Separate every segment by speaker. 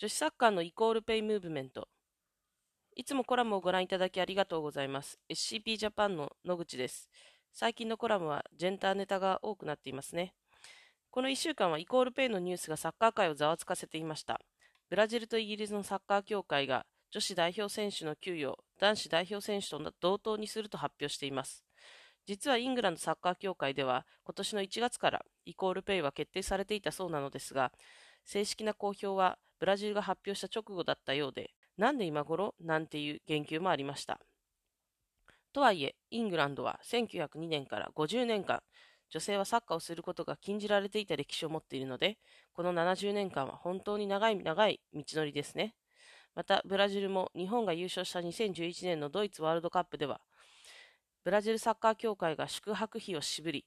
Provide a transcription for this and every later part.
Speaker 1: 女子サッカーのイコールペイムーブメント。いつもコラムをご覧いただきありがとうございます。SCP ジャパンの野口です。最近のコラムはジェンダーネタが多くなっていますね。この1週間はイコールペイのニュースがサッカー界をざわつかせていました。ブラジルとイギリスのサッカー協会が女子代表選手の給与を男子代表選手と同等にすると発表しています。実はイングランドサッカー協会では今年の1月からイコールペイは決定されていたそうなのですが、正式な公表はブラジルが発表した直後だったようで、なんで今頃？なんていう言及もありました。とはいえ、イングランドは1902年から50年間、女性はサッカーをすることが禁じられていた歴史を持っているので、この70年間は本当に長い長い道のりですね。また、ブラジルも日本が優勝した2011年のドイツワールドカップでは、ブラジルサッカー協会が宿泊費を渋り、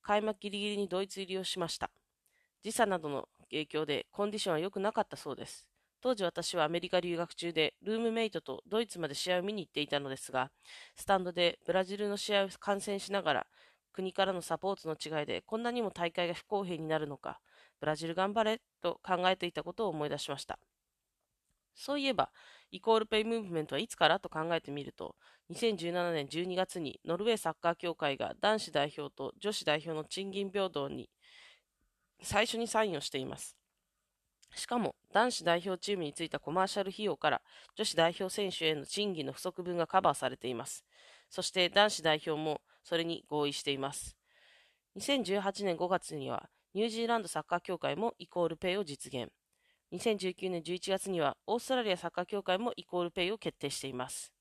Speaker 1: 開幕ギリギリにドイツ入りをしました。時差などの影響でコンディションは良くなかったそうです。当時私はアメリカ留学中で、ルームメイトとドイツまで試合を見に行っていたのですが、スタンドでブラジルの試合を観戦しながら、国からのサポートの違いでこんなにも大会が不公平になるのか、ブラジル頑張れと考えていたことを思い出しました。そういえば、イコールペイムーブメントはいつからと考えてみると、2017年12月にノルウェーサッカー協会が男子代表と女子代表の賃金平等に最初にサインをしています。しかも、男子代表チームについたコマーシャル費用から女子代表選手への賃金の不足分がカバーされています。そして男子代表もそれに合意しています。2018年5月にはニュージーランドサッカー協会もイコールペイを実現。2019年11月にはオーストラリアサッカー協会もイコールペイを決定しています。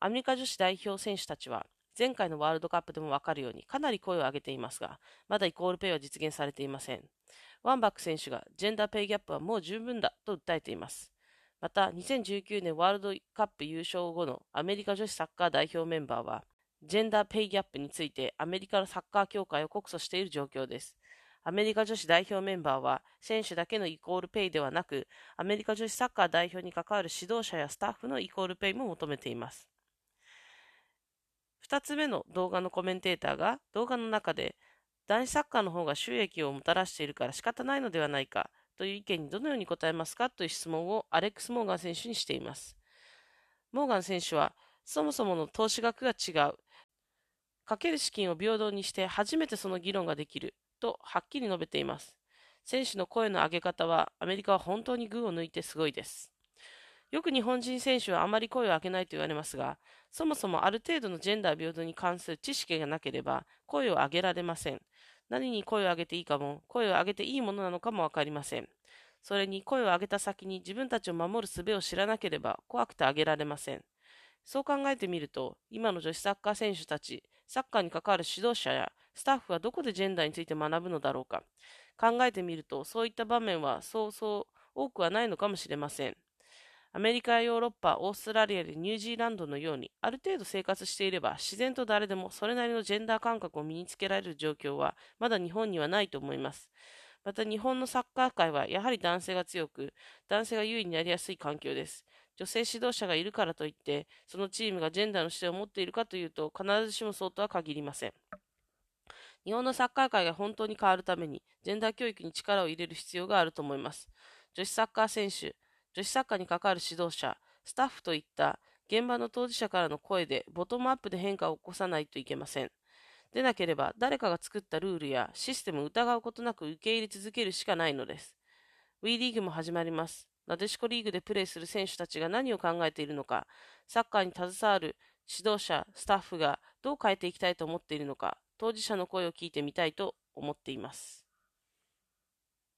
Speaker 1: アメリカ女子代表選手たちは前回のワールドカップでもわかるようにかなり声を上げていますが、まだイコールペイは実現されていません。ワンバック選手がジェンダーペイギャップはもう十分だと訴えています。また、2019年ワールドカップ優勝後のアメリカ女子サッカー代表メンバーは、ジェンダーペイギャップについてアメリカのサッカー協会を告訴している状況です。アメリカ女子代表メンバーは、選手だけのイコールペイではなく、アメリカ女子サッカー代表に関わる指導者やスタッフのイコールペイも求めています。2つ目の動画のコメンテーターが、動画の中で、男子サッカーの方が収益をもたらしているから仕方ないのではないかという意見にどのように答えますかという質問をアレックス・モーガン選手にしています。モーガン選手は、そもそもの投資額が違う。かける資金を平等にして初めてその議論ができる。とはっきり述べています。選手の声の上げ方はアメリカは本当に群を抜いてすごいです。よく日本人選手はあまり声を上げないと言われますが、そもそもある程度のジェンダー平等に関する知識がなければ声を上げられません。何に声を上げていいかも、声を上げていいものなのかもわかりません。それに声を上げた先に自分たちを守る術を知らなければ怖くて上げられません。そう考えてみると、今の女子サッカー選手たち、サッカーに関わる指導者やスタッフはどこでジェンダーについて学ぶのだろうか。考えてみると、そういった場面はそうそう多くはないのかもしれません。アメリカやヨーロッパ、オーストラリアでニュージーランドのように、ある程度生活していれば、自然と誰でもそれなりのジェンダー感覚を身につけられる状況は、まだ日本にはないと思います。また日本のサッカー界はやはり男性が強く、男性が優位になりやすい環境です。女性指導者がいるからといって、そのチームがジェンダーの視点を持っているかというと、必ずしもそうとは限りません。日本のサッカー界が本当に変わるために、ジェンダー教育に力を入れる必要があると思います。女子サッカー選手、女子サッカーに関わる指導者、スタッフといった現場の当事者からの声でボトムアップで変化を起こさないといけません。でなければ誰かが作ったルールやシステムを疑うことなく受け入れ続けるしかないのです。WE リーグも始まります。なでしこリーグでプレーする選手たちが何を考えているのか、サッカーに携わる指導者、スタッフがどう変えていきたいと思っているのか、当事者の声を聞いてみたいと思っています。